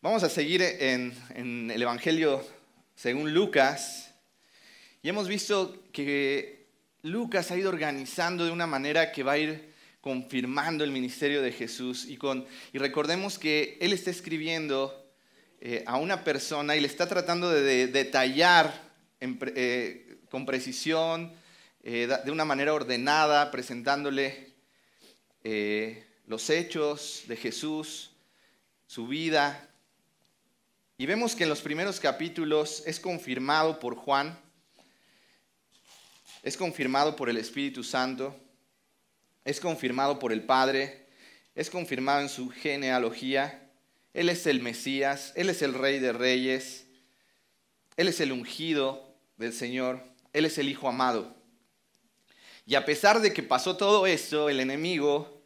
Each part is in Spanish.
Vamos a seguir en, el Evangelio según Lucas y hemos visto que Lucas ha ido organizando de una manera que va a ir confirmando el ministerio de Jesús y, con, y recordemos que él está escribiendo eh, a una persona y le está tratando de, detallar eh, con precisión, eh, de una manera ordenada, presentándole los hechos de Jesús, su vida. Y vemos que en los primeros capítulos es confirmado por Juan, es confirmado por el Espíritu Santo, es confirmado por el Padre, es confirmado en su genealogía. Él es el Mesías, Él es el Rey de Reyes, Él es el ungido del Señor, Él es el Hijo amado. Y a pesar de que pasó todo esto, el enemigo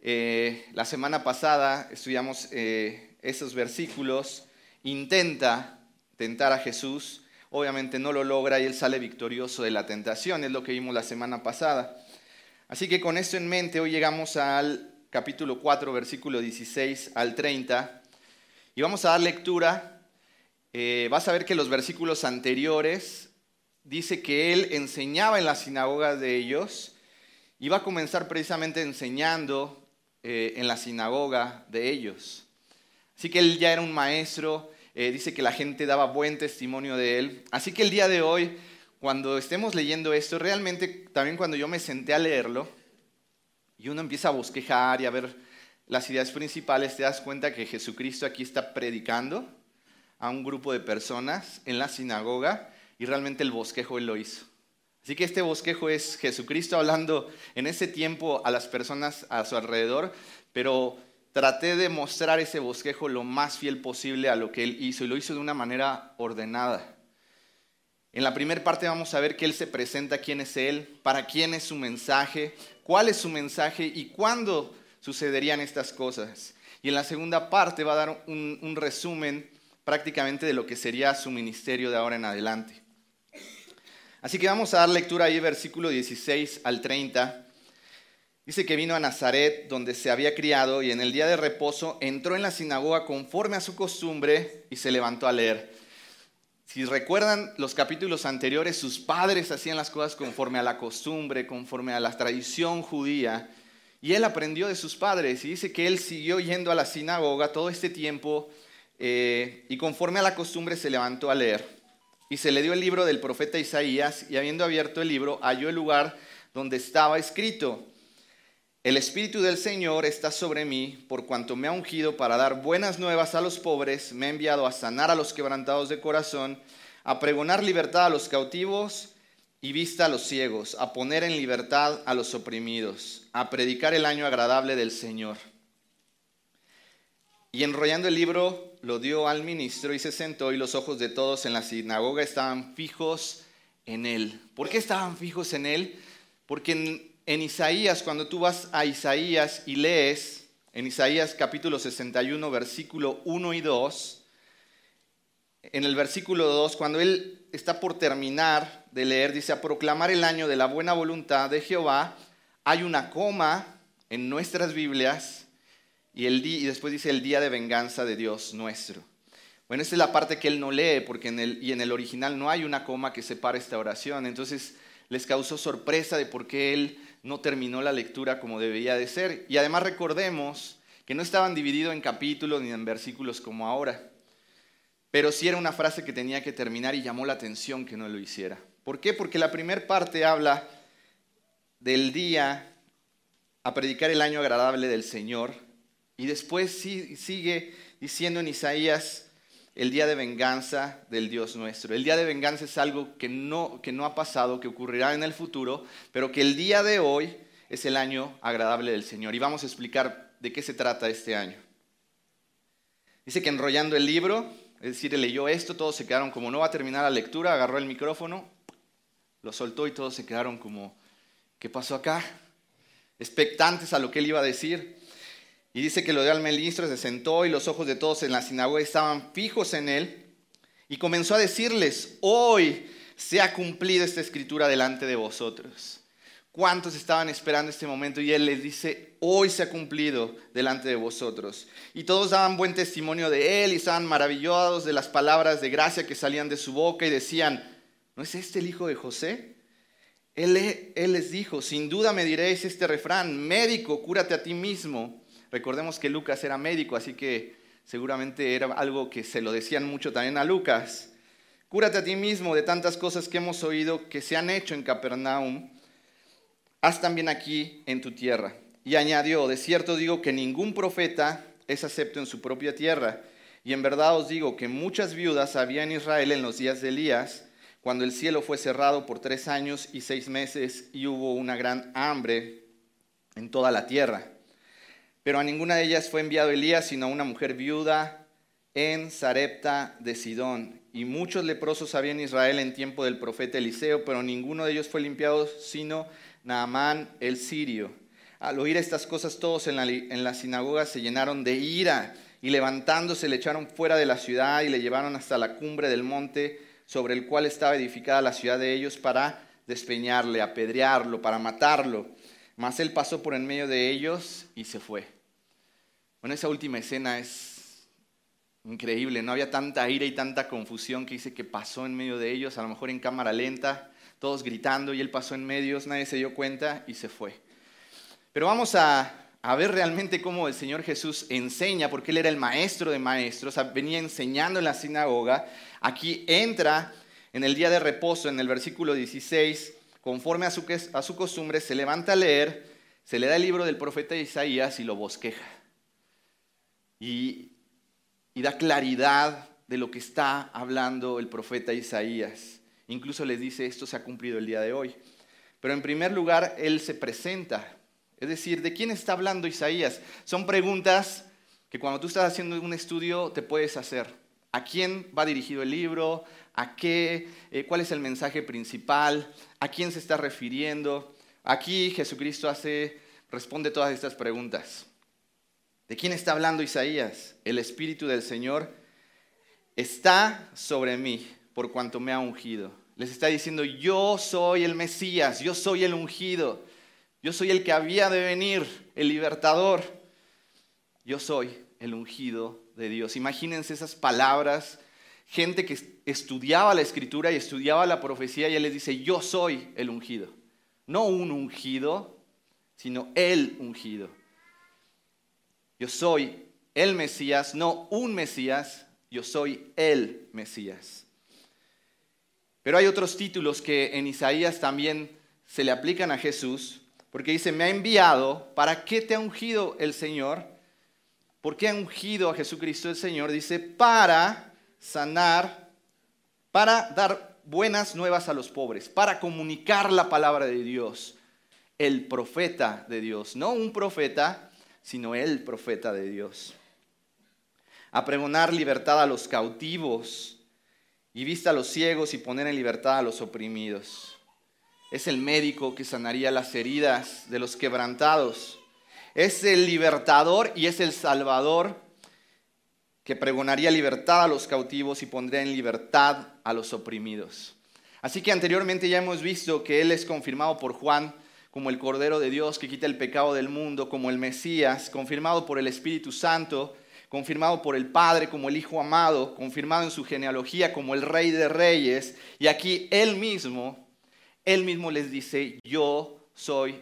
eh, la semana pasada estudiamos eh, esos versículos. Intenta tentar a Jesús. Obviamente no lo logra y él sale victorioso de la tentación. Es lo que vimos la semana pasada. Así que con esto en mente, hoy llegamos al capítulo 4, versículo 16 al 30. Y vamos a dar lectura. Eh, vas a ver que los versículos anteriores dice que él enseñaba en la sinagoga de ellos y va a comenzar precisamente enseñando eh, en la sinagoga de ellos. Así que él ya era un maestro, eh, dice que la gente daba buen testimonio de él. Así que el día de hoy, cuando estemos leyendo esto, realmente también cuando yo me senté a leerlo, y uno empieza a bosquejar y a ver las ideas principales, te das cuenta que Jesucristo aquí está predicando a un grupo de personas en la sinagoga y realmente el bosquejo él lo hizo. Así que este bosquejo es Jesucristo hablando en ese tiempo a las personas a su alrededor, pero traté de mostrar ese bosquejo lo más fiel posible a lo que él hizo y lo hizo de una manera ordenada. En la primera parte vamos a ver que él se presenta quién es él, para quién es su mensaje, cuál es su mensaje y cuándo sucederían estas cosas. Y en la segunda parte va a dar un, resumen prácticamente de lo que sería su ministerio de ahora en adelante. Así que vamos a dar lectura ahí, versículo 16 al 30. Dice que vino a Nazaret, donde se había criado, y en el día de reposo entró en la sinagoga conforme a su costumbre y se levantó a leer. Si recuerdan los capítulos anteriores, sus padres hacían las cosas conforme a la costumbre, conforme a la tradición judía, y él aprendió de sus padres, y dice que él siguió yendo a la sinagoga todo este tiempo, eh, y conforme a la costumbre se levantó a leer. Y se le dio el libro del profeta Isaías y habiendo abierto el libro halló el lugar donde estaba escrito, el Espíritu del Señor está sobre mí por cuanto me ha ungido para dar buenas nuevas a los pobres, me ha enviado a sanar a los quebrantados de corazón, a pregonar libertad a los cautivos y vista a los ciegos, a poner en libertad a los oprimidos, a predicar el año agradable del Señor. Y enrollando el libro, lo dio al ministro y se sentó y los ojos de todos en la sinagoga estaban fijos en él. ¿Por qué estaban fijos en él? Porque en, Isaías, cuando tú vas a Isaías y lees, en Isaías capítulo 61, versículo 1 y 2, en el versículo 2, cuando él está por terminar de leer, dice, a proclamar el año de la buena voluntad de Jehová, hay una coma en nuestras Biblias y, el y después dice el día de venganza de Dios nuestro. Bueno, esta es la parte que él no lee, porque en el, y en el original no hay una coma que separe esta oración. Entonces les causó sorpresa de por qué él no terminó la lectura como debía de ser. Y además recordemos que no estaban divididos en capítulos ni en versículos como ahora. Pero sí era una frase que tenía que terminar y llamó la atención que no lo hiciera. ¿Por qué? Porque la primera parte habla del día a predicar el año agradable del Señor y después sigue diciendo en Isaías el día de venganza del Dios nuestro. El día de venganza es algo que no, que no ha pasado, que ocurrirá en el futuro, pero que el día de hoy es el año agradable del Señor. Y vamos a explicar de qué se trata este año. Dice que enrollando el libro, es decir, leyó esto, todos se quedaron como no va a terminar la lectura, agarró el micrófono, lo soltó y todos se quedaron como, ¿qué pasó acá? Expectantes a lo que él iba a decir. Y dice que lo dio al ministro, se sentó y los ojos de todos en la sinagoga estaban fijos en él. Y comenzó a decirles, hoy se ha cumplido esta escritura delante de vosotros. cuántos estaban esperando este momento y él les dice, hoy se ha cumplido delante de vosotros. Y todos daban buen testimonio de él y estaban maravillados de las palabras de gracia que salían de su boca y decían, ¿no es este el hijo de José? Él, él les dijo, sin duda me diréis este refrán, médico, cúrate a ti mismo. Recordemos que Lucas era médico, así que seguramente era algo que se lo decían mucho también a Lucas. Cúrate a ti mismo de tantas cosas que hemos oído que se han hecho en Capernaum haz también aquí en tu tierra. Y añadió, de cierto digo que ningún profeta es acepto en su propia tierra. Y en verdad os digo que muchas viudas había en Israel en los días de Elías, cuando el cielo fue cerrado por tres años y seis meses y hubo una gran hambre en toda la tierra. Pero a ninguna de ellas fue enviado Elías, sino a una mujer viuda en Sarepta de Sidón. Y muchos leprosos había en Israel en tiempo del profeta Eliseo, pero ninguno de ellos fue limpiado, sino Naamán el sirio. Al oír estas cosas todos en la, en la sinagoga se llenaron de ira y levantándose le echaron fuera de la ciudad y le llevaron hasta la cumbre del monte sobre el cual estaba edificada la ciudad de ellos para despeñarle, apedrearlo, para matarlo. Mas él pasó por en medio de ellos y se fue. Bueno, esa última escena es increíble, no había tanta ira y tanta confusión que dice que pasó en medio de ellos, a lo mejor en cámara lenta, todos gritando y él pasó en medios, nadie se dio cuenta y se fue. Pero vamos a, ver realmente cómo el Señor Jesús enseña, porque Él era el maestro de maestros, venía enseñando en la sinagoga. Aquí entra en el día de reposo, en el versículo 16, conforme a su, a su costumbre, se levanta a leer, se le da el libro del profeta Isaías y lo bosqueja. Y, y da claridad de lo que está hablando el profeta Isaías. Incluso les dice, esto se ha cumplido el día de hoy. Pero en primer lugar, Él se presenta. Es decir, ¿de quién está hablando Isaías? Son preguntas que cuando tú estás haciendo un estudio te puedes hacer. ¿A quién va dirigido el libro? ¿A qué? Eh, ¿Cuál es el mensaje principal? ¿A quién se está refiriendo? Aquí Jesucristo hace, responde todas estas preguntas. ¿De quién está hablando Isaías? El Espíritu del Señor está sobre mí por cuanto me ha ungido. Les está diciendo, yo soy el Mesías, yo soy el ungido, yo soy el que había de venir, el libertador. Yo soy el ungido de Dios. Imagínense esas palabras, gente que estudiaba la escritura y estudiaba la profecía y él les dice, yo soy el ungido. No un ungido, sino el ungido. Yo soy el Mesías, no un Mesías, yo soy el Mesías. Pero hay otros títulos que en Isaías también se le aplican a Jesús, porque dice, me ha enviado, ¿para qué te ha ungido el Señor? ¿Por qué ha ungido a Jesucristo el Señor? Dice, para sanar, para dar buenas nuevas a los pobres, para comunicar la palabra de Dios, el profeta de Dios, no un profeta, sino el profeta de Dios. A pregonar libertad a los cautivos, y vista a los ciegos y poner en libertad a los oprimidos. Es el médico que sanaría las heridas de los quebrantados. Es el libertador y es el salvador que pregonaría libertad a los cautivos y pondría en libertad a los oprimidos. Así que anteriormente ya hemos visto que Él es confirmado por Juan como el Cordero de Dios que quita el pecado del mundo, como el Mesías, confirmado por el Espíritu Santo, confirmado por el Padre como el Hijo amado, confirmado en su genealogía como el Rey de Reyes. Y aquí Él mismo, Él mismo les dice, yo soy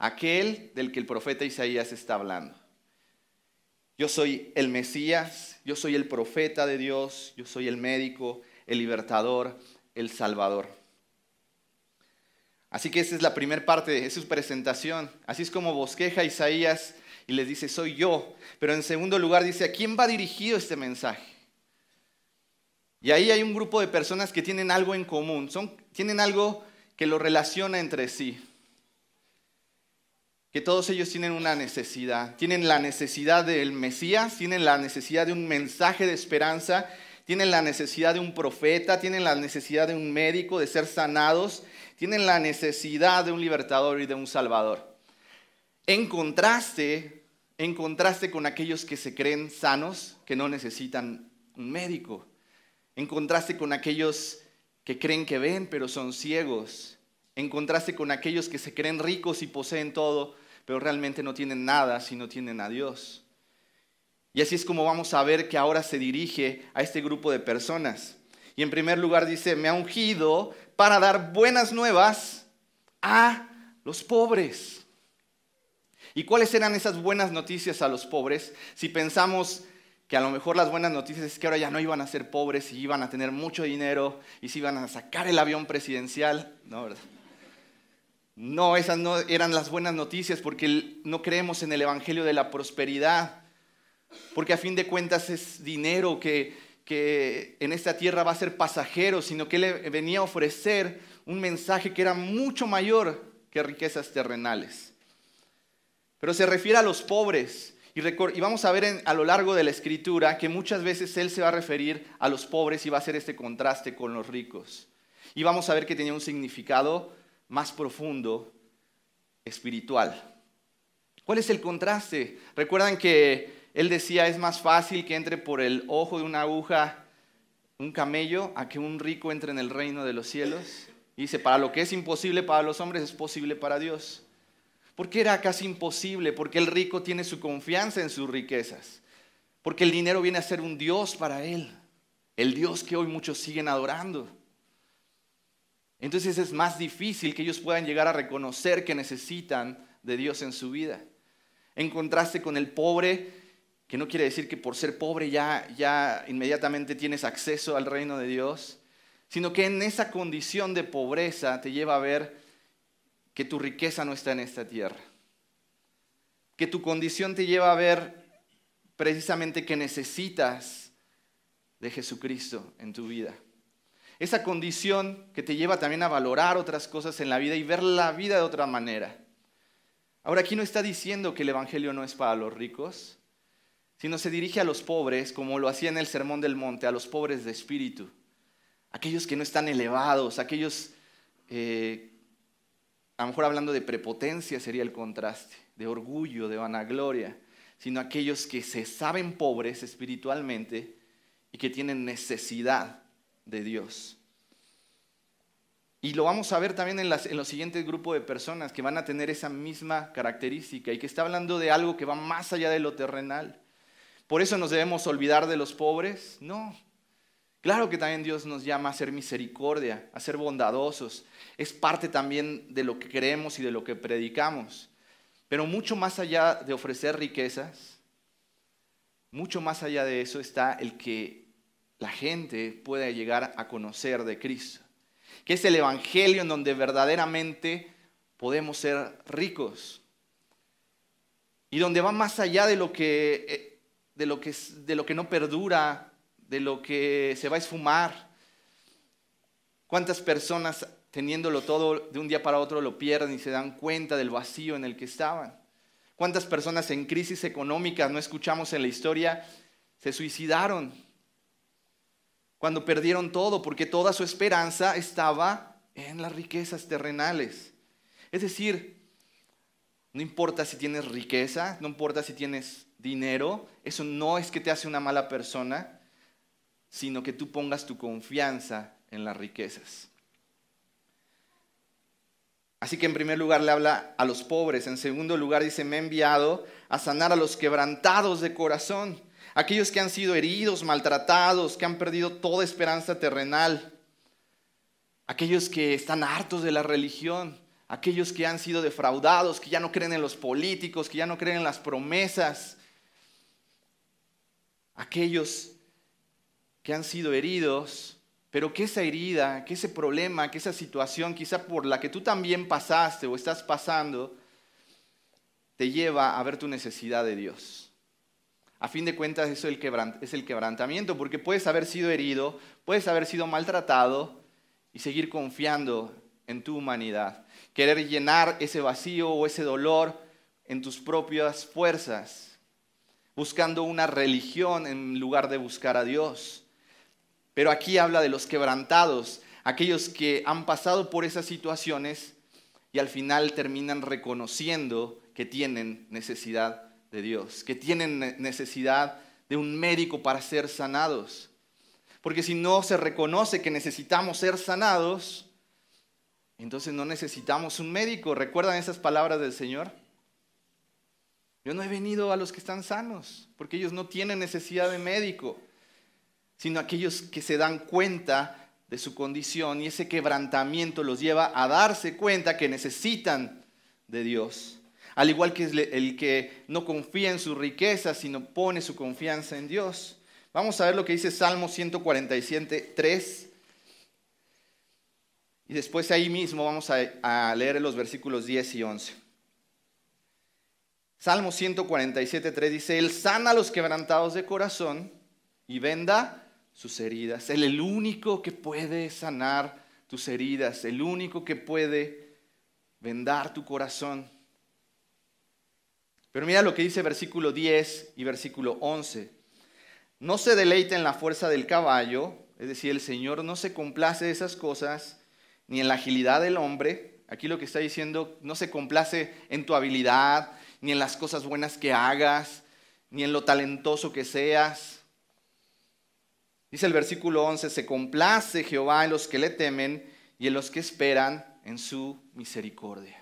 aquel del que el profeta Isaías está hablando. Yo soy el Mesías, yo soy el profeta de Dios, yo soy el médico, el libertador, el salvador. Así que esa es la primera parte de su presentación. Así es como bosqueja Isaías y les dice, soy yo. Pero en segundo lugar dice, ¿a quién va dirigido este mensaje? Y ahí hay un grupo de personas que tienen algo en común, son, tienen algo que lo relaciona entre sí. Que todos ellos tienen una necesidad. Tienen la necesidad del Mesías, tienen la necesidad de un mensaje de esperanza, tienen la necesidad de un profeta, tienen la necesidad de un médico, de ser sanados, tienen la necesidad de un libertador y de un salvador. En contraste, en contraste con aquellos que se creen sanos, que no necesitan un médico, en contraste con aquellos que creen que ven, pero son ciegos, en contraste con aquellos que se creen ricos y poseen todo, pero realmente no tienen nada si no tienen a Dios. Y así es como vamos a ver que ahora se dirige a este grupo de personas. Y en primer lugar dice, me ha ungido para dar buenas nuevas a los pobres. ¿Y cuáles eran esas buenas noticias a los pobres? Si pensamos que a lo mejor las buenas noticias es que ahora ya no iban a ser pobres y iban a tener mucho dinero y se iban a sacar el avión presidencial, no, ¿verdad? No, esas no eran las buenas noticias porque no creemos en el Evangelio de la prosperidad, porque a fin de cuentas es dinero que, que en esta tierra va a ser pasajero, sino que Él venía a ofrecer un mensaje que era mucho mayor que riquezas terrenales. Pero se refiere a los pobres. Y, vamos a ver a lo largo de la escritura que muchas veces Él se va a referir a los pobres y va a hacer este contraste con los ricos. Y vamos a ver que tenía un significado más profundo, espiritual. ¿Cuál es el contraste? Recuerdan que Él decía, es más fácil que entre por el ojo de una aguja un camello a que un rico entre en el reino de los cielos. Y dice, para lo que es imposible para los hombres es posible para Dios. ¿Por qué era casi imposible? Porque el rico tiene su confianza en sus riquezas. Porque el dinero viene a ser un Dios para él. El Dios que hoy muchos siguen adorando. Entonces es más difícil que ellos puedan llegar a reconocer que necesitan de Dios en su vida. En contraste con el pobre, que no quiere decir que por ser pobre ya, ya inmediatamente tienes acceso al reino de Dios, sino que en esa condición de pobreza te lleva a ver que tu riqueza no está en esta tierra. Que tu condición te lleva a ver precisamente que necesitas de Jesucristo en tu vida. Esa condición que te lleva también a valorar otras cosas en la vida y ver la vida de otra manera. Ahora aquí no está diciendo que el Evangelio no es para los ricos, sino se dirige a los pobres, como lo hacía en el Sermón del Monte, a los pobres de espíritu, aquellos que no están elevados, aquellos eh, a lo mejor hablando de prepotencia sería el contraste, de orgullo, de vanagloria, sino aquellos que se saben pobres espiritualmente y que tienen necesidad de Dios. Y lo vamos a ver también en, los siguientes grupos de personas que van a tener esa misma característica y que está hablando de algo que va más allá de lo terrenal. ¿Por eso nos debemos olvidar de los pobres? No, Claro que también Dios nos llama a ser misericordia, a ser bondadosos. Es parte también de lo que creemos y de lo que predicamos. Pero mucho más allá de ofrecer riquezas, mucho más allá de eso está el que la gente pueda llegar a conocer de Cristo. Que es el Evangelio en donde verdaderamente podemos ser ricos. Y donde va más allá de lo que, eh, de lo que, de lo que no perdura, de lo que se va a esfumar. ¿Cuántas personas teniéndolo todo de un día para otro lo pierden y se dan cuenta del vacío en el que estaban? ¿Cuántas personas en crisis económica, no escuchamos en la historia, se suicidaron? Cuando perdieron todo, porque toda su esperanza estaba en las riquezas terrenales. Es decir, no importa si tienes riqueza, no importa si tienes dinero, eso no es que te hace una mala persona, sino que tú pongas tu confianza en las riquezas. Así que en primer lugar le habla a los pobres, en segundo lugar dice, me he enviado a sanar a los quebrantados de corazón, aquellos que han sido heridos, maltratados, que han perdido toda esperanza terrenal, aquellos que están hartos de la religión, aquellos que han sido defraudados, que ya no creen en los políticos, que ya no creen en las promesas, aquellos que han sido heridos, pero que esa herida, que ese problema, que esa situación, quizá por la que tú también pasaste o estás pasando, te lleva a ver tu necesidad de Dios. A fin de cuentas, eso es el quebrantamiento, porque puedes haber sido herido, puedes haber sido maltratado y seguir confiando en tu humanidad. Querer llenar ese vacío o ese dolor en tus propias fuerzas, buscando una religión en lugar de buscar a Dios. Pero aquí habla de los quebrantados, aquellos que han pasado por esas situaciones y al final terminan reconociendo que tienen necesidad de Dios, que tienen necesidad de un médico para ser sanados. Porque si no se reconoce que necesitamos ser sanados, entonces no necesitamos un médico. ¿Recuerdan esas palabras del Señor? Yo no he venido a los que están sanos, porque ellos no tienen necesidad de médico, sino aquellos que se dan cuenta de su condición y ese quebrantamiento los lleva a darse cuenta que necesitan de Dios. Al igual que el que no confía en su riqueza, sino pone su confianza en Dios. Vamos a ver lo que dice Salmo 147, 3. Y después ahí mismo vamos a, leer los versículos 10 y 11. Salmo 147, 3 dice, Él sana a los quebrantados de corazón y venda sus heridas. Él el único que puede sanar tus heridas, el único que puede vendar tu corazón. Pero mira lo que dice versículo 10 y versículo 11. No se deleite en la fuerza del caballo, es decir, el Señor no se complace de esas cosas, ni en la agilidad del hombre. Aquí lo que está diciendo, no se complace en tu habilidad, ni en las cosas buenas que hagas, ni en lo talentoso que seas. Dice el versículo 11, se complace Jehová en los que le temen y en los que esperan en su misericordia.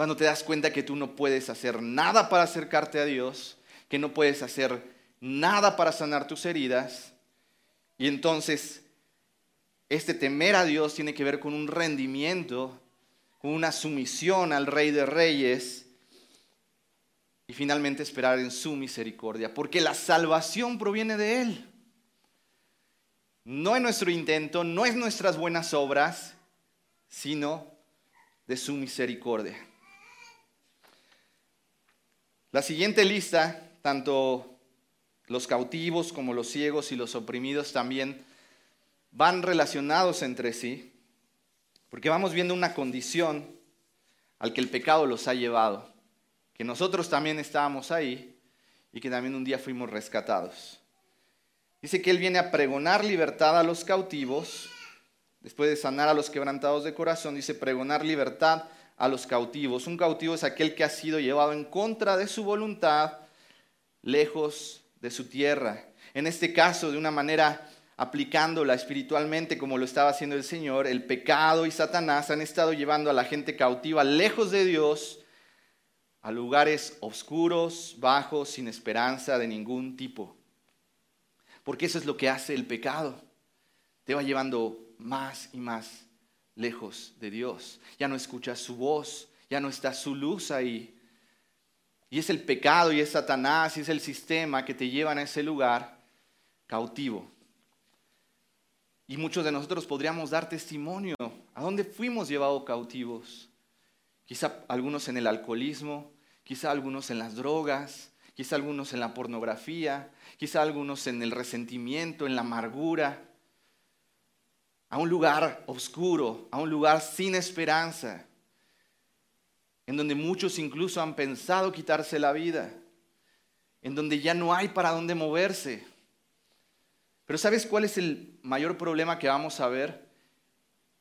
Cuando te das cuenta que tú no puedes hacer nada para acercarte a Dios, que no puedes hacer nada para sanar tus heridas, y entonces este temer a Dios tiene que ver con un rendimiento, con una sumisión al Rey de Reyes, y finalmente esperar en su misericordia, porque la salvación proviene de Él. No es nuestro intento, no es nuestras buenas obras, sino de su misericordia. La siguiente lista, tanto los cautivos como los ciegos y los oprimidos también van relacionados entre sí, porque vamos viendo una condición al que el pecado los ha llevado, que nosotros también estábamos ahí y que también un día fuimos rescatados. Dice que Él viene a pregonar libertad a los cautivos, después de sanar a los quebrantados de corazón, dice pregonar libertad a los cautivos. Un cautivo es aquel que ha sido llevado en contra de su voluntad, lejos de su tierra. En este caso, de una manera aplicándola espiritualmente como lo estaba haciendo el Señor, el pecado y Satanás han estado llevando a la gente cautiva lejos de Dios, a lugares oscuros, bajos, sin esperanza de ningún tipo. Porque eso es lo que hace el pecado. Te va llevando más y más lejos de Dios. Ya no escuchas su voz, ya no está su luz ahí. Y es el pecado y es Satanás y es el sistema que te llevan a ese lugar cautivo. Y muchos de nosotros podríamos dar testimonio. ¿A dónde fuimos llevados cautivos? Quizá algunos en el alcoholismo, quizá algunos en las drogas, quizá algunos en la pornografía, quizá algunos en el resentimiento, en la amargura, a un lugar oscuro, a un lugar sin esperanza, en donde muchos incluso han pensado quitarse la vida, en donde ya no hay para dónde moverse. Pero ¿sabes cuál es el mayor problema que vamos a ver?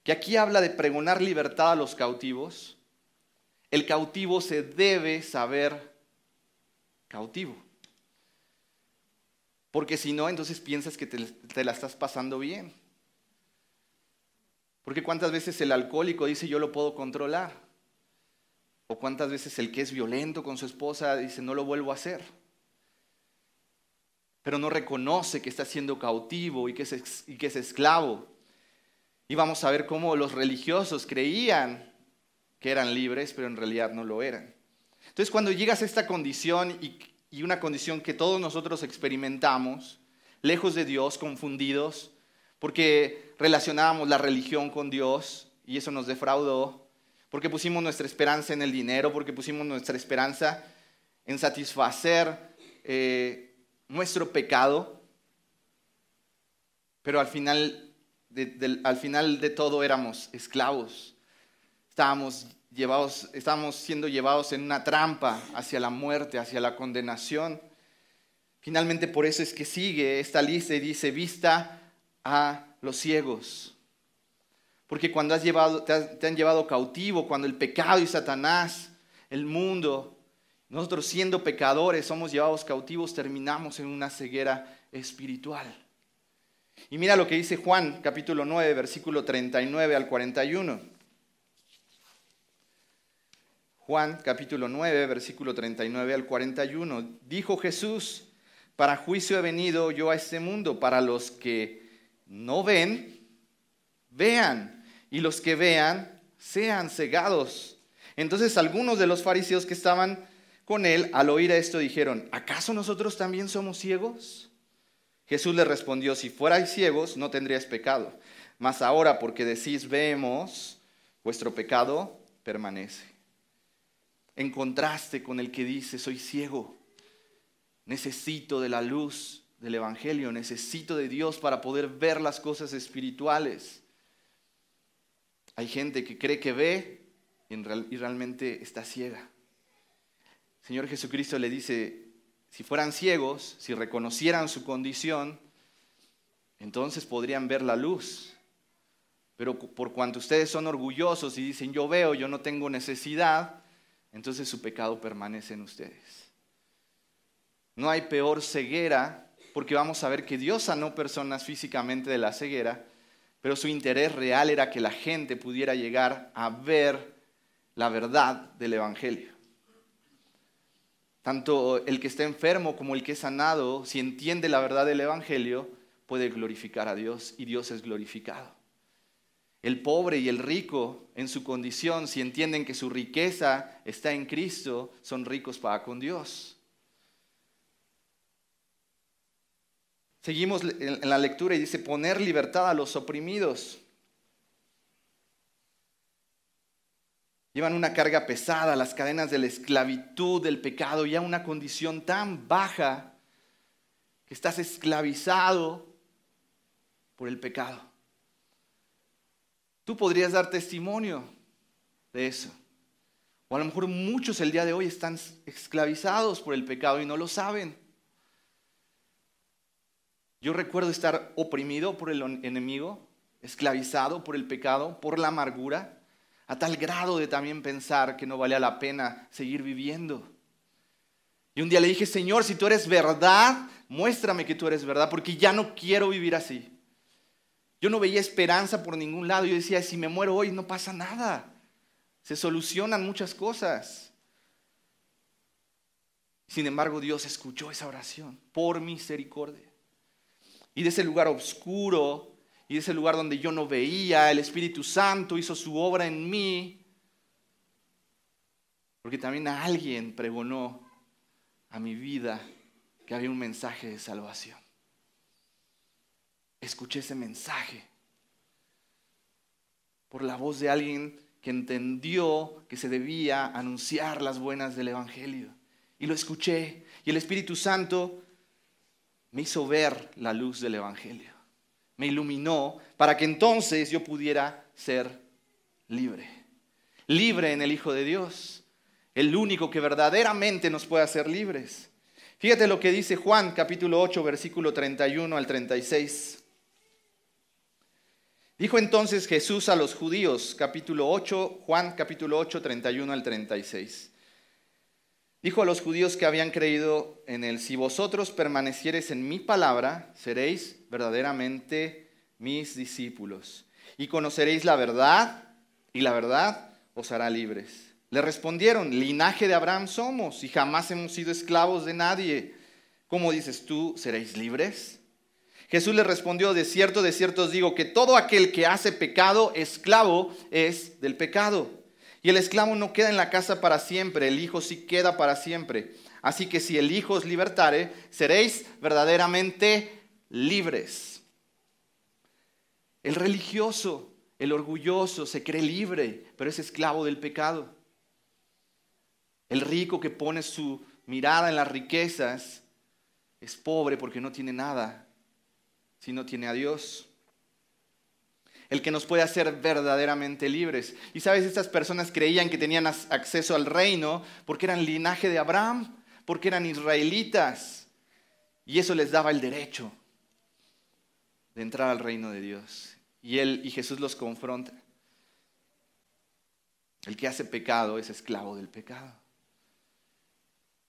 Que aquí habla de pregonar libertad a los cautivos. El cautivo se debe saber cautivo. Porque si no, entonces piensas que te, la estás pasando bien. Porque cuántas veces el alcohólico dice yo lo puedo controlar. O cuántas veces el que es violento con su esposa dice no lo vuelvo a hacer. Pero no reconoce que está siendo cautivo y que es, esclavo. Y vamos a ver cómo los religiosos creían que eran libres, pero en realidad no lo eran. Entonces cuando llegas a esta condición y una condición que todos nosotros experimentamos, lejos de Dios, confundidos, porque relacionábamos la religión con Dios y eso nos defraudó, porque pusimos nuestra esperanza en el dinero, porque pusimos nuestra esperanza en satisfacer eh, nuestro pecado, pero al final, de, al final de todo éramos esclavos, estábamos, llevados, estábamos siendo llevados en una trampa hacia la muerte, hacia la condenación. Finalmente por eso es que sigue esta lista y dice, vista a los ciegos. Porque cuando has llevado, te, han llevado cautivo, cuando el pecado y Satanás, el mundo, nosotros siendo pecadores, somos llevados cautivos, terminamos en una ceguera espiritual. Y mira lo que dice Juan capítulo 9, versículo 39 al 41. Juan capítulo 9, versículo 39 al 41. Dijo Jesús, para juicio he venido yo a este mundo, para los que no ven, vean, y los que vean, sean cegados. Entonces algunos de los fariseos que estaban con él, al oír esto, dijeron, ¿acaso nosotros también somos ciegos? Jesús le respondió, si fuerais ciegos, no tendríais pecado. Mas ahora, porque decís, vemos, vuestro pecado permanece. En contraste con el que dice, soy ciego, necesito de la luz del Evangelio, necesito de Dios para poder ver las cosas espirituales. Hay gente que cree que ve y realmente está ciega. Señor Jesucristo le dice, si fueran ciegos, si reconocieran su condición, entonces podrían ver la luz. Pero por cuanto ustedes son orgullosos y dicen, yo veo, yo no tengo necesidad, entonces su pecado permanece en ustedes. No hay peor ceguera, porque vamos a ver que Dios sanó personas físicamente de la ceguera, pero su interés real era que la gente pudiera llegar a ver la verdad del Evangelio. Tanto el que está enfermo como el que es sanado, si entiende la verdad del Evangelio, puede glorificar a Dios y Dios es glorificado. El pobre y el rico en su condición, si entienden que su riqueza está en Cristo, son ricos para con Dios. Seguimos en la lectura y dice, poner libertad a los oprimidos. Llevan una carga pesada, las cadenas de la esclavitud, del pecado, ya una condición tan baja que estás esclavizado por el pecado. Tú podrías dar testimonio de eso. O a lo mejor muchos el día de hoy están esclavizados por el pecado y no lo saben. Yo recuerdo estar oprimido por el enemigo, esclavizado por el pecado, por la amargura a tal grado de también pensar que no valía la pena seguir viviendo. Y un día le dije, Señor, si tú eres verdad, muéstrame que tú eres verdad, porque ya no quiero vivir así. Yo no veía esperanza por ningún lado. Yo decía, si me muero hoy no pasa nada. Se solucionan muchas cosas. Sin embargo, Dios escuchó esa oración por misericordia. Y de ese lugar oscuro y ese lugar donde yo no veía, el Espíritu Santo hizo su obra en mí, porque también alguien pregonó a mi vida que había un mensaje de salvación. Escuché ese mensaje por la voz de alguien que entendió que se debía anunciar las buenas del Evangelio. Y lo escuché. Y el Espíritu Santo me hizo ver la luz del Evangelio me iluminó para que entonces yo pudiera ser libre. Libre en el Hijo de Dios, el único que verdaderamente nos puede hacer libres. Fíjate lo que dice Juan capítulo 8 versículo 31 al 36. Dijo entonces Jesús a los judíos, capítulo 8, Juan capítulo 8, 31 al 36. Dijo a los judíos que habían creído en él, si vosotros permaneciereis en mi palabra, seréis verdaderamente mis discípulos. Y conoceréis la verdad, y la verdad os hará libres. Le respondieron, linaje de Abraham somos, y jamás hemos sido esclavos de nadie. ¿Cómo dices tú, seréis libres? Jesús le respondió, de cierto, de cierto os digo, que todo aquel que hace pecado, esclavo es del pecado. Y el esclavo no queda en la casa para siempre, el Hijo sí queda para siempre. Así que si el Hijo os libertare, seréis verdaderamente libres. El religioso, el orgulloso, se cree libre, pero es esclavo del pecado. El rico que pone su mirada en las riquezas es pobre porque no tiene nada si no tiene a Dios el que nos puede hacer verdaderamente libres. Y sabes, estas personas creían que tenían acceso al reino porque eran linaje de Abraham, porque eran israelitas. Y eso les daba el derecho de entrar al reino de Dios. Y él y Jesús los confronta. El que hace pecado es esclavo del pecado.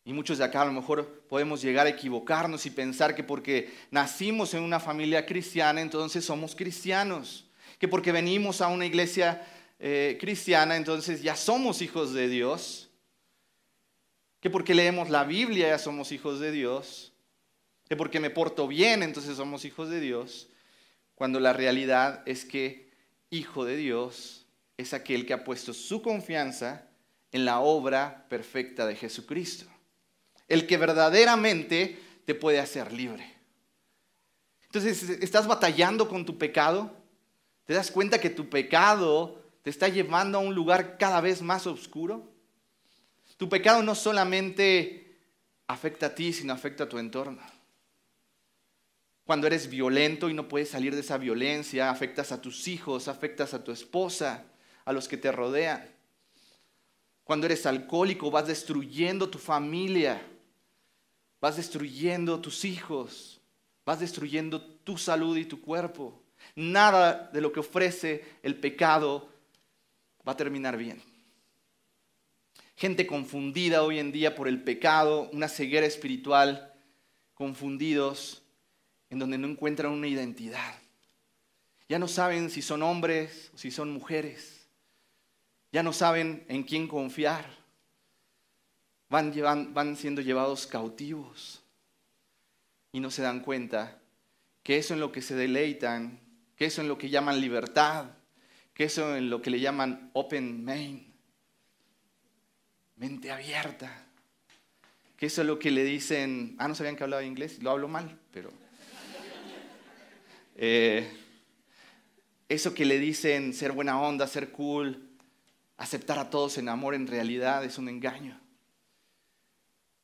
Y muchos de acá a lo mejor podemos llegar a equivocarnos y pensar que porque nacimos en una familia cristiana, entonces somos cristianos que porque venimos a una iglesia eh, cristiana, entonces ya somos hijos de Dios. que porque leemos la Biblia ya somos hijos de Dios, que porque me porto bien entonces somos hijos de Dios, cuando la realidad es que hijo de Dios es aquel que ha puesto su confianza en la obra perfecta de Jesucristo, el que verdaderamente te puede hacer libre. Entonces, ¿estás batallando con tu pecado? ¿Te das cuenta que tu pecado te está llevando a un lugar cada vez más oscuro? Tu pecado no solamente afecta a ti, sino afecta a tu entorno. Cuando eres violento y no puedes salir de esa violencia, afectas a tus hijos, afectas a tu esposa, a los que te rodean. Cuando eres alcohólico, vas destruyendo tu familia, vas destruyendo tus hijos, vas destruyendo tu salud y tu cuerpo. Nada de lo que ofrece el pecado va a terminar bien. Gente confundida hoy en día por el pecado, una ceguera espiritual, confundidos, en donde no encuentran una identidad. Ya no saben si son hombres o si son mujeres. Ya no saben en quién confiar. Van, van siendo llevados cautivos y no se dan cuenta que eso en lo que se deleitan, que eso en lo que llaman libertad, que eso en lo que le llaman open main, mente abierta, que eso es lo que le dicen, ah, no sabían que hablaba inglés, lo hablo mal, pero... Eh, eso que le dicen ser buena onda, ser cool, aceptar a todos en amor, en realidad es un engaño.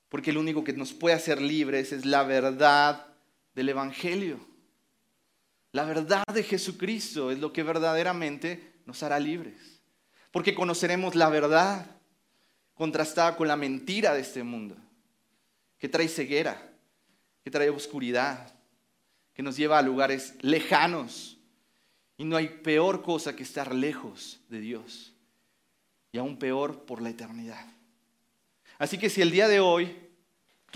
Porque lo único que nos puede hacer libres es la verdad del Evangelio. La verdad de Jesucristo es lo que verdaderamente nos hará libres. Porque conoceremos la verdad contrastada con la mentira de este mundo, que trae ceguera, que trae oscuridad, que nos lleva a lugares lejanos. Y no hay peor cosa que estar lejos de Dios. Y aún peor por la eternidad. Así que si el día de hoy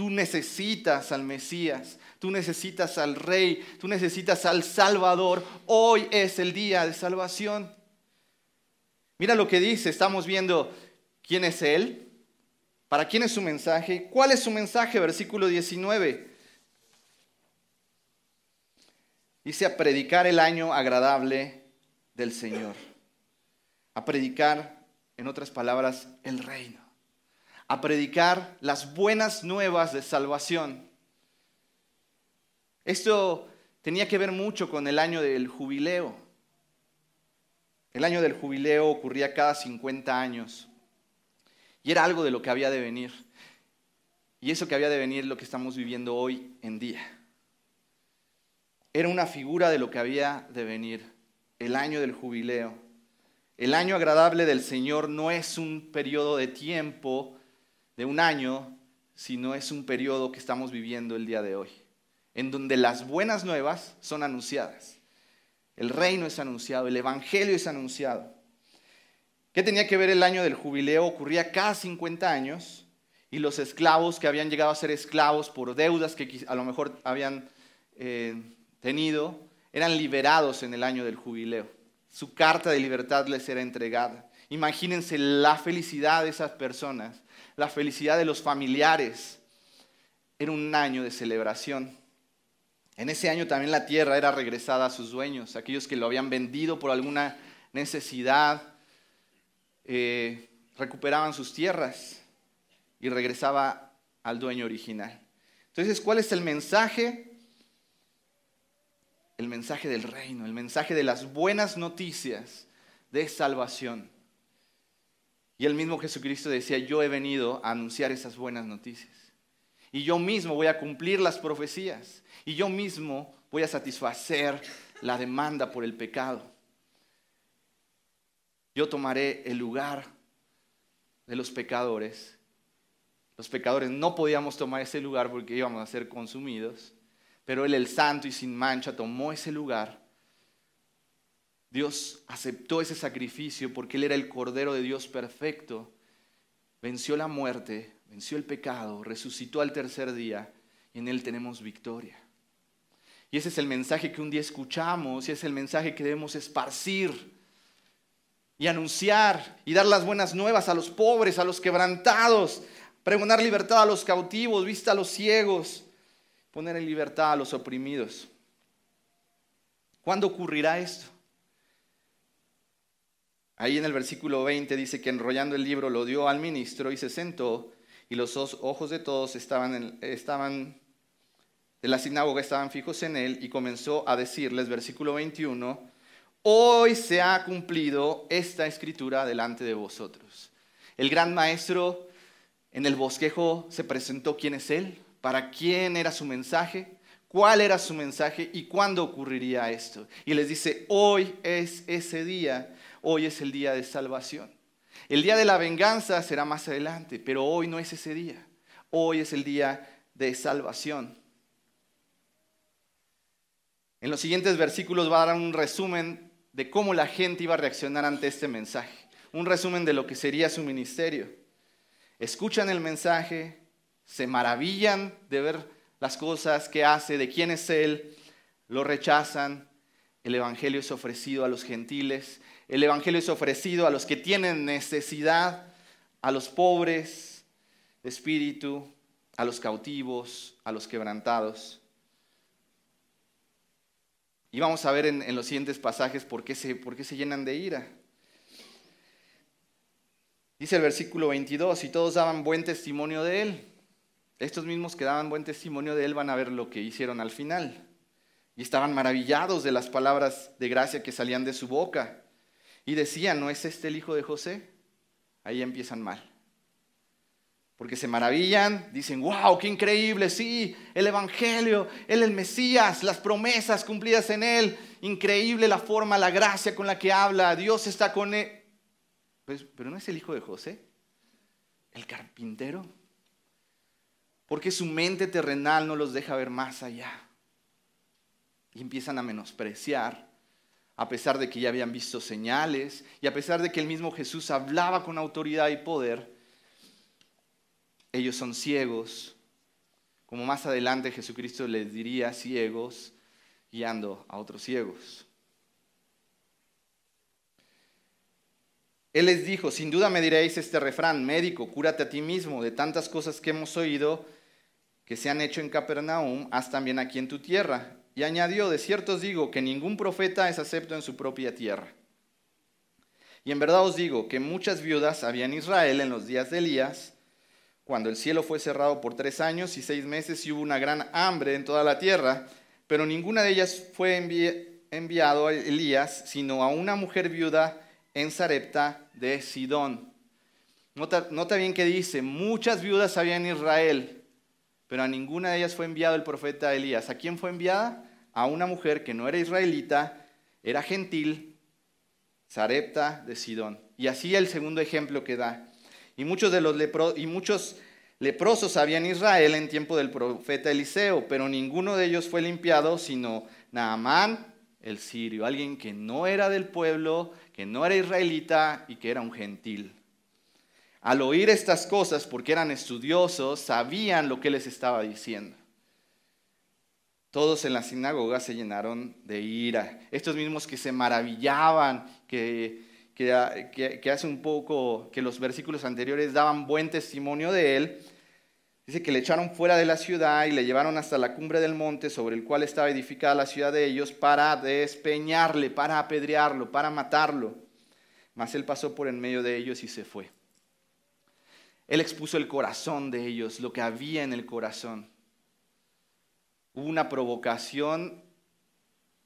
tú necesitas al Mesías, tú necesitas al Rey, tú necesitas al Salvador, hoy es el día de salvación. Mira lo que dice, estamos viendo quién es Él, para quién es su mensaje, cuál es su mensaje, versículo 19. Dice a predicar el año agradable del Señor, a predicar, en otras palabras, el reino a predicar las buenas nuevas de salvación. Esto tenía que ver mucho con el año del jubileo. El año del jubileo ocurría cada 50 años y era algo de lo que había de venir. Y eso que había de venir es lo que estamos viviendo hoy en día. Era una figura de lo que había de venir, el año del jubileo. El año agradable del Señor no es un periodo de tiempo de un año, sino es un periodo que estamos viviendo el día de hoy, en donde las buenas nuevas son anunciadas. El reino es anunciado, el evangelio es anunciado. ¿Qué tenía que ver el año del jubileo? Ocurría cada 50 años y los esclavos que habían llegado a ser esclavos por deudas que a lo mejor habían eh, tenido, eran liberados en el año del jubileo. Su carta de libertad les era entregada. Imagínense la felicidad de esas personas la felicidad de los familiares. Era un año de celebración. En ese año también la tierra era regresada a sus dueños, aquellos que lo habían vendido por alguna necesidad, eh, recuperaban sus tierras y regresaba al dueño original. Entonces, ¿cuál es el mensaje? El mensaje del reino, el mensaje de las buenas noticias de salvación. Y el mismo Jesucristo decía, yo he venido a anunciar esas buenas noticias. Y yo mismo voy a cumplir las profecías. Y yo mismo voy a satisfacer la demanda por el pecado. Yo tomaré el lugar de los pecadores. Los pecadores no podíamos tomar ese lugar porque íbamos a ser consumidos. Pero Él, el santo y sin mancha, tomó ese lugar Dios aceptó ese sacrificio porque Él era el Cordero de Dios perfecto. Venció la muerte, venció el pecado, resucitó al tercer día y en Él tenemos victoria. Y ese es el mensaje que un día escuchamos y es el mensaje que debemos esparcir y anunciar y dar las buenas nuevas a los pobres, a los quebrantados, pregonar libertad a los cautivos, vista a los ciegos, poner en libertad a los oprimidos. ¿Cuándo ocurrirá esto? Ahí en el versículo 20 dice que enrollando el libro lo dio al ministro y se sentó y los ojos de todos estaban, estaban de la sinagoga estaban fijos en él y comenzó a decirles, versículo 21, hoy se ha cumplido esta escritura delante de vosotros. El gran maestro en el bosquejo se presentó quién es él, para quién era su mensaje, cuál era su mensaje y cuándo ocurriría esto. Y les dice, hoy es ese día, hoy es el día de salvación. El día de la venganza será más adelante, pero hoy no es ese día. Hoy es el día de salvación. En los siguientes versículos va a dar un resumen de cómo la gente iba a reaccionar ante este mensaje, un resumen de lo que sería su ministerio. Escuchan el mensaje, se maravillan de ver las cosas que hace, de quién es Él, lo rechazan, el Evangelio es ofrecido a los gentiles, el Evangelio es ofrecido a los que tienen necesidad, a los pobres de espíritu, a los cautivos, a los quebrantados. Y vamos a ver en, los siguientes pasajes por qué, se, por qué se llenan de ira. Dice el versículo 22, y todos daban buen testimonio de él. Estos mismos que daban buen testimonio de él van a ver lo que hicieron al final. Y estaban maravillados de las palabras de gracia que salían de su boca. Y decían, ¿no es este el hijo de José? Ahí empiezan mal porque se maravillan, dicen, wow, qué increíble, sí, el Evangelio, Él el Mesías, las promesas cumplidas en Él, increíble la forma, la gracia con la que habla, Dios está con Él. Pues, pero no es el hijo de José, el carpintero, porque su mente terrenal no los deja ver más allá. Y empiezan a menospreciar, a pesar de que ya habían visto señales, y a pesar de que el mismo Jesús hablaba con autoridad y poder, ellos son ciegos, como más adelante Jesucristo les diría ciegos, guiando a otros ciegos. Él les dijo, sin duda me diréis este refrán, médico, cúrate a ti mismo, de tantas cosas que hemos oído que se han hecho en Capernaum, haz también aquí en tu tierra. Y añadió, de cierto os digo que ningún profeta es acepto en su propia tierra. Y en verdad os digo que muchas viudas había en Israel en los días de Elías, cuando el cielo fue cerrado por tres años y seis meses y hubo una gran hambre en toda la tierra, pero ninguna de ellas fue enviado a Elías, sino a una mujer viuda en Sarepta de Sidón. Nota, nota bien que dice, muchas viudas había en Israel, pero a ninguna de ellas fue enviado el profeta Elías. ¿A quién fue enviada? A una mujer que no era israelita, era gentil, Sarepta de Sidón. Y así el segundo ejemplo que da. Y muchos, de los y muchos leprosos había en Israel en tiempo del profeta Eliseo, pero ninguno de ellos fue limpiado, sino Naamán, el sirio, alguien que no era del pueblo, que no era israelita y que era un gentil. Al oír estas cosas, porque eran estudiosos, sabían lo que les estaba diciendo. Todos en la sinagoga se llenaron de ira. Estos mismos que se maravillaban, que que, hace un poco que los versículos anteriores daban buen testimonio de él. Dice que le echaron fuera de la ciudad y le llevaron hasta la cumbre del monte sobre el cual estaba edificada la ciudad de ellos para despeñarle, para apedrearlo, para matarlo. Mas él pasó por en medio de ellos y se fue. Él expuso el corazón de ellos, lo que había en el corazón. Hubo una provocación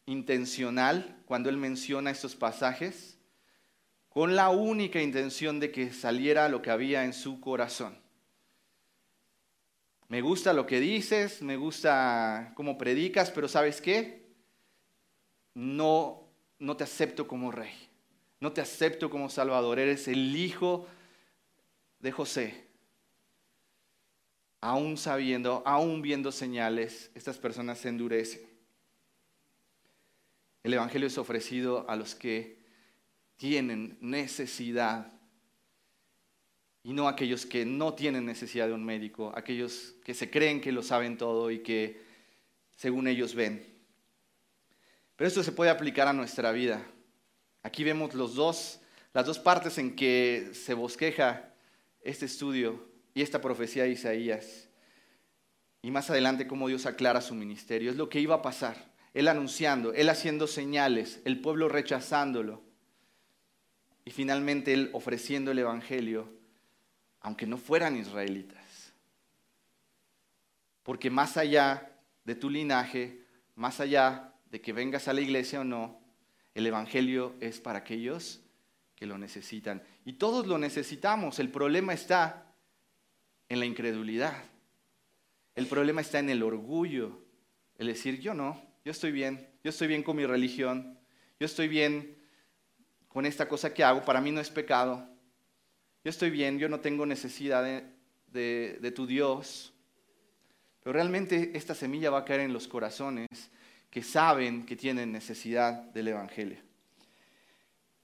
intencional cuando él menciona estos pasajes con la única intención de que saliera lo que había en su corazón. Me gusta lo que dices, me gusta cómo predicas, pero ¿sabes qué? No, no te acepto como rey, no te acepto como salvador, eres el hijo de José. Aún sabiendo, aún viendo señales, estas personas se endurecen. El Evangelio es ofrecido a los que tienen necesidad y no aquellos que no tienen necesidad de un médico, aquellos que se creen que lo saben todo y que según ellos ven. Pero esto se puede aplicar a nuestra vida. Aquí vemos los dos, las dos partes en que se bosqueja este estudio y esta profecía de Isaías. Y más adelante cómo Dios aclara su ministerio. Es lo que iba a pasar. Él anunciando, él haciendo señales, el pueblo rechazándolo. Y finalmente él ofreciendo el Evangelio, aunque no fueran israelitas. Porque más allá de tu linaje, más allá de que vengas a la iglesia o no, el Evangelio es para aquellos que lo necesitan. Y todos lo necesitamos. El problema está en la incredulidad. El problema está en el orgullo. El decir, yo no, yo estoy bien, yo estoy bien con mi religión, yo estoy bien con esta cosa que hago, para mí no es pecado. Yo estoy bien, yo no tengo necesidad de, de tu Dios. Pero realmente esta semilla va a caer en los corazones que saben que tienen necesidad del Evangelio.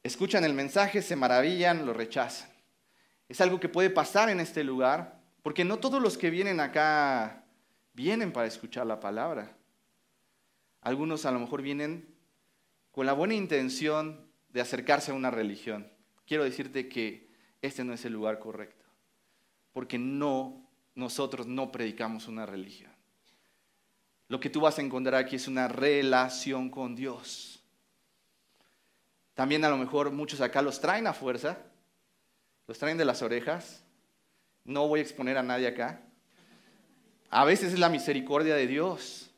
Escuchan el mensaje, se maravillan, lo rechazan. Es algo que puede pasar en este lugar, porque no todos los que vienen acá vienen para escuchar la palabra. Algunos a lo mejor vienen con la buena intención de acercarse a una religión. Quiero decirte que este no es el lugar correcto, porque no nosotros no predicamos una religión. Lo que tú vas a encontrar aquí es una relación con Dios. También a lo mejor muchos acá los traen a fuerza, los traen de las orejas. No voy a exponer a nadie acá. A veces es la misericordia de Dios.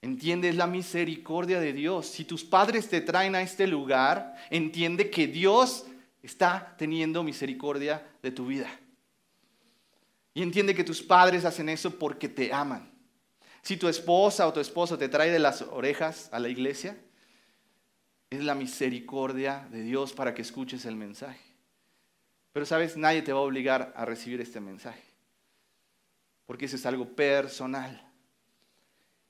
Entiende, es la misericordia de Dios. Si tus padres te traen a este lugar, entiende que Dios está teniendo misericordia de tu vida. Y entiende que tus padres hacen eso porque te aman. Si tu esposa o tu esposo te trae de las orejas a la iglesia, es la misericordia de Dios para que escuches el mensaje. Pero sabes, nadie te va a obligar a recibir este mensaje, porque eso es algo personal.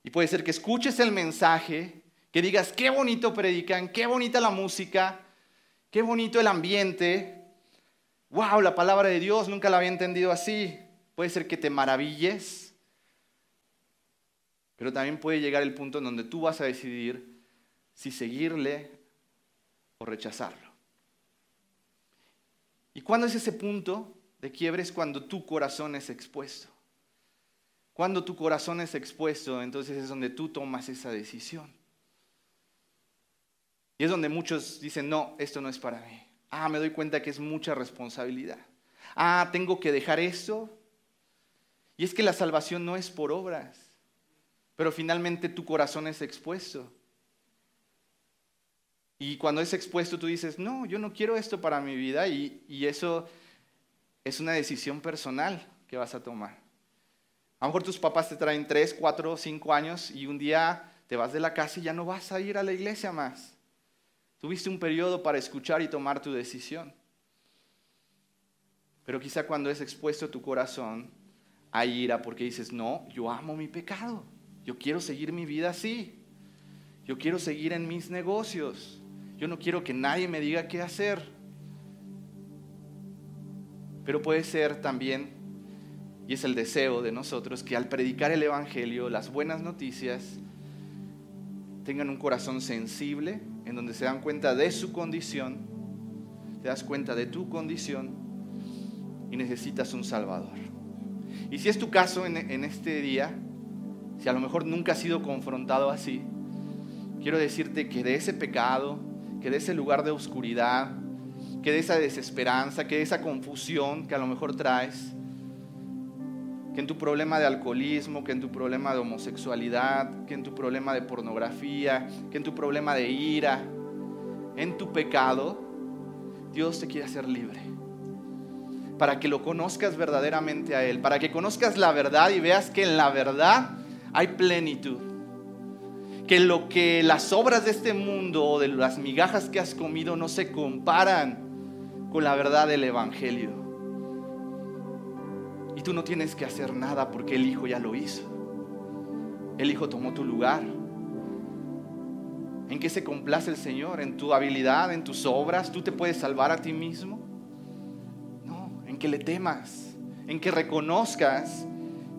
Y puede ser que escuches el mensaje, que digas, qué bonito predican, qué bonita la música, qué bonito el ambiente. Wow, la palabra de Dios nunca la había entendido así. Puede ser que te maravilles, pero también puede llegar el punto en donde tú vas a decidir si seguirle o rechazarlo. ¿Y cuándo es ese punto de quiebre? Es cuando tu corazón es expuesto. Cuando tu corazón es expuesto, entonces es donde tú tomas esa decisión. Y es donde muchos dicen, no, esto no es para mí. Ah, me doy cuenta que es mucha responsabilidad. Ah, tengo que dejar esto y es que la salvación no es por obras, pero finalmente tu corazón es expuesto. Y cuando es expuesto tú dices, no, yo no quiero esto para mi vida y, eso es una decisión personal que vas a tomar. A lo mejor tus papás te traen tres, cuatro, cinco años y un día te vas de la casa y ya no vas a ir a la iglesia más. Tuviste un periodo para escuchar y tomar tu decisión. Pero quizá cuando es expuesto tu corazón, hay ira porque dices, no, yo amo mi pecado, yo quiero seguir mi vida así, yo quiero seguir en mis negocios, yo no quiero que nadie me diga qué hacer. Pero puede ser también, y es el deseo de nosotros, que al predicar el Evangelio, las buenas noticias, tengan un corazón sensible, en donde se dan cuenta de su condición, te das cuenta de tu condición y necesitas un Salvador. Y si es tu caso en, este día, si a lo mejor nunca has sido confrontado así, quiero decirte que de ese pecado, que de ese lugar de oscuridad, que de esa desesperanza, que de esa confusión que a lo mejor traes, que en tu problema de alcoholismo, que en tu problema de homosexualidad, que en tu problema de pornografía, que en tu problema de ira, en tu pecado, Dios te quiere hacer libre para que lo conozcas verdaderamente a Él, para que conozcas la verdad y veas que en la verdad hay plenitud. Que lo que las obras de este mundo o de las migajas que has comido no se comparan con la verdad del Evangelio. Y tú no tienes que hacer nada porque el Hijo ya lo hizo. El Hijo tomó tu lugar. ¿En qué se complace el Señor? ¿En tu habilidad? ¿En tus obras? ¿Tú te puedes salvar a ti mismo? que le temas, en que reconozcas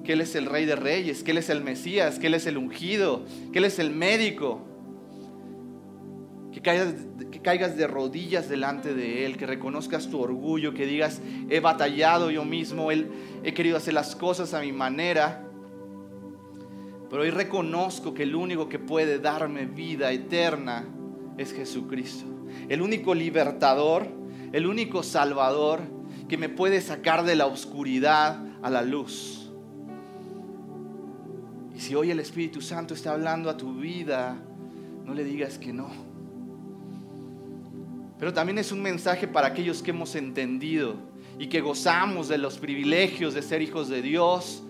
que Él es el Rey de Reyes, que Él es el Mesías, que Él es el ungido, que Él es el médico. Que caigas, que caigas de rodillas delante de Él, que reconozcas tu orgullo, que digas, he batallado yo mismo, he querido hacer las cosas a mi manera, pero hoy reconozco que el único que puede darme vida eterna es Jesucristo. El único libertador, el único salvador que me puede sacar de la oscuridad a la luz. Y si hoy el Espíritu Santo está hablando a tu vida, no le digas que no. Pero también es un mensaje para aquellos que hemos entendido y que gozamos de los privilegios de ser hijos de Dios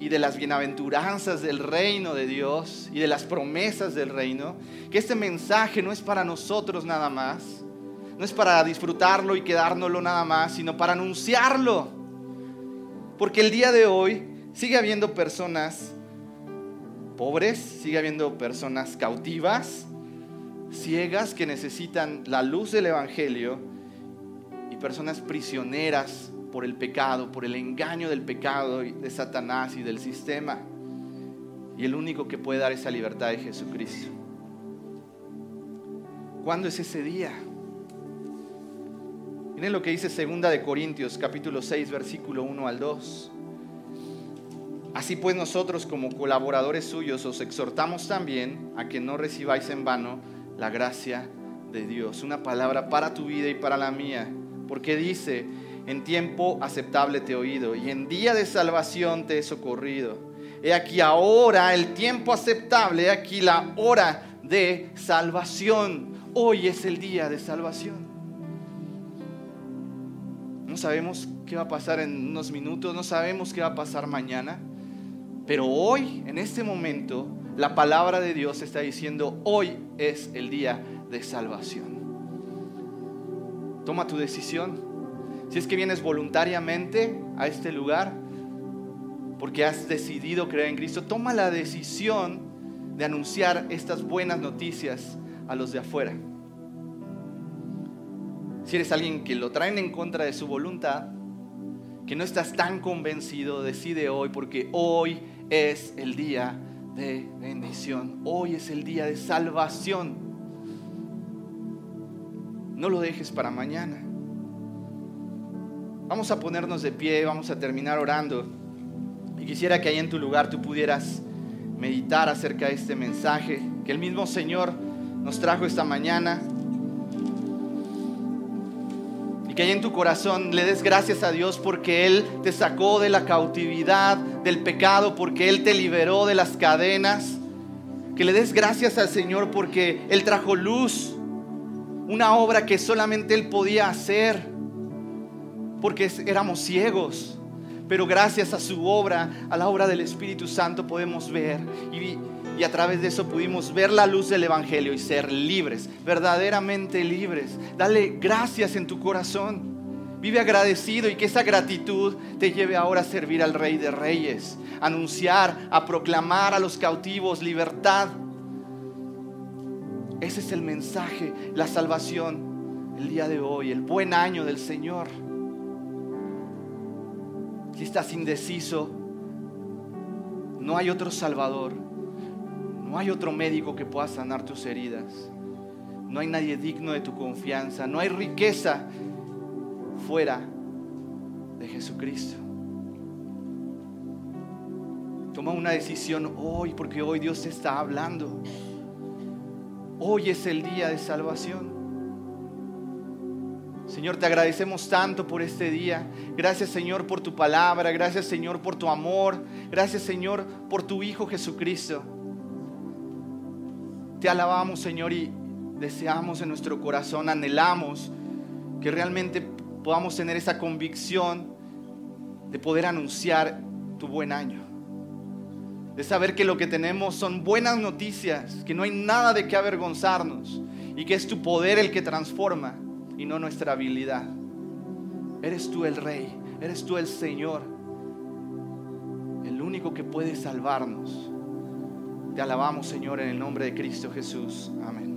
y de las bienaventuranzas del reino de Dios y de las promesas del reino, que este mensaje no es para nosotros nada más, no es para disfrutarlo y quedárnoslo nada más, sino para anunciarlo. Porque el día de hoy sigue habiendo personas pobres, sigue habiendo personas cautivas, ciegas que necesitan la luz del Evangelio y personas prisioneras por el pecado, por el engaño del pecado de Satanás y del sistema. Y el único que puede dar esa libertad es Jesucristo. ¿Cuándo es ese día? Miren lo que dice segunda de Corintios capítulo 6 versículo 1 al 2. Así pues nosotros como colaboradores suyos os exhortamos también a que no recibáis en vano la gracia de Dios. Una palabra para tu vida y para la mía. Porque dice, en tiempo aceptable te he oído y en día de salvación te he socorrido. He aquí ahora el tiempo aceptable, he aquí la hora de salvación. Hoy es el día de salvación. No sabemos qué va a pasar en unos minutos, no sabemos qué va a pasar mañana. Pero hoy, en este momento, la palabra de Dios está diciendo, hoy es el día de salvación. Toma tu decisión. Si es que vienes voluntariamente a este lugar, porque has decidido creer en Cristo, toma la decisión de anunciar estas buenas noticias a los de afuera. Si eres alguien que lo traen en contra de su voluntad, que no estás tan convencido, decide hoy, porque hoy es el día de bendición, hoy es el día de salvación. No lo dejes para mañana. Vamos a ponernos de pie, vamos a terminar orando. Y quisiera que ahí en tu lugar tú pudieras meditar acerca de este mensaje que el mismo Señor nos trajo esta mañana. Que ahí en tu corazón le des gracias a Dios porque Él te sacó de la cautividad, del pecado, porque Él te liberó de las cadenas. Que le des gracias al Señor porque Él trajo luz, una obra que solamente Él podía hacer, porque éramos ciegos. Pero gracias a su obra, a la obra del Espíritu Santo, podemos ver y, y a través de eso pudimos ver la luz del Evangelio y ser libres, verdaderamente libres. Dale gracias en tu corazón. Vive agradecido y que esa gratitud te lleve ahora a servir al Rey de Reyes, a anunciar, a proclamar a los cautivos libertad. Ese es el mensaje, la salvación, el día de hoy, el buen año del Señor. Si estás indeciso, no hay otro Salvador no hay otro médico que pueda sanar tus heridas. No hay nadie digno de tu confianza. No hay riqueza fuera de Jesucristo. Toma una decisión hoy porque hoy Dios te está hablando. Hoy es el día de salvación. Señor, te agradecemos tanto por este día. Gracias Señor por tu palabra. Gracias Señor por tu amor. Gracias Señor por tu Hijo Jesucristo. Te alabamos, Señor, y deseamos en nuestro corazón, anhelamos que realmente podamos tener esa convicción de poder anunciar tu buen año. De saber que lo que tenemos son buenas noticias, que no hay nada de qué avergonzarnos y que es tu poder el que transforma y no nuestra habilidad. Eres tú el Rey, eres tú el Señor, el único que puede salvarnos. Te alabamos, Señor, en el nombre de Cristo Jesús. Amén.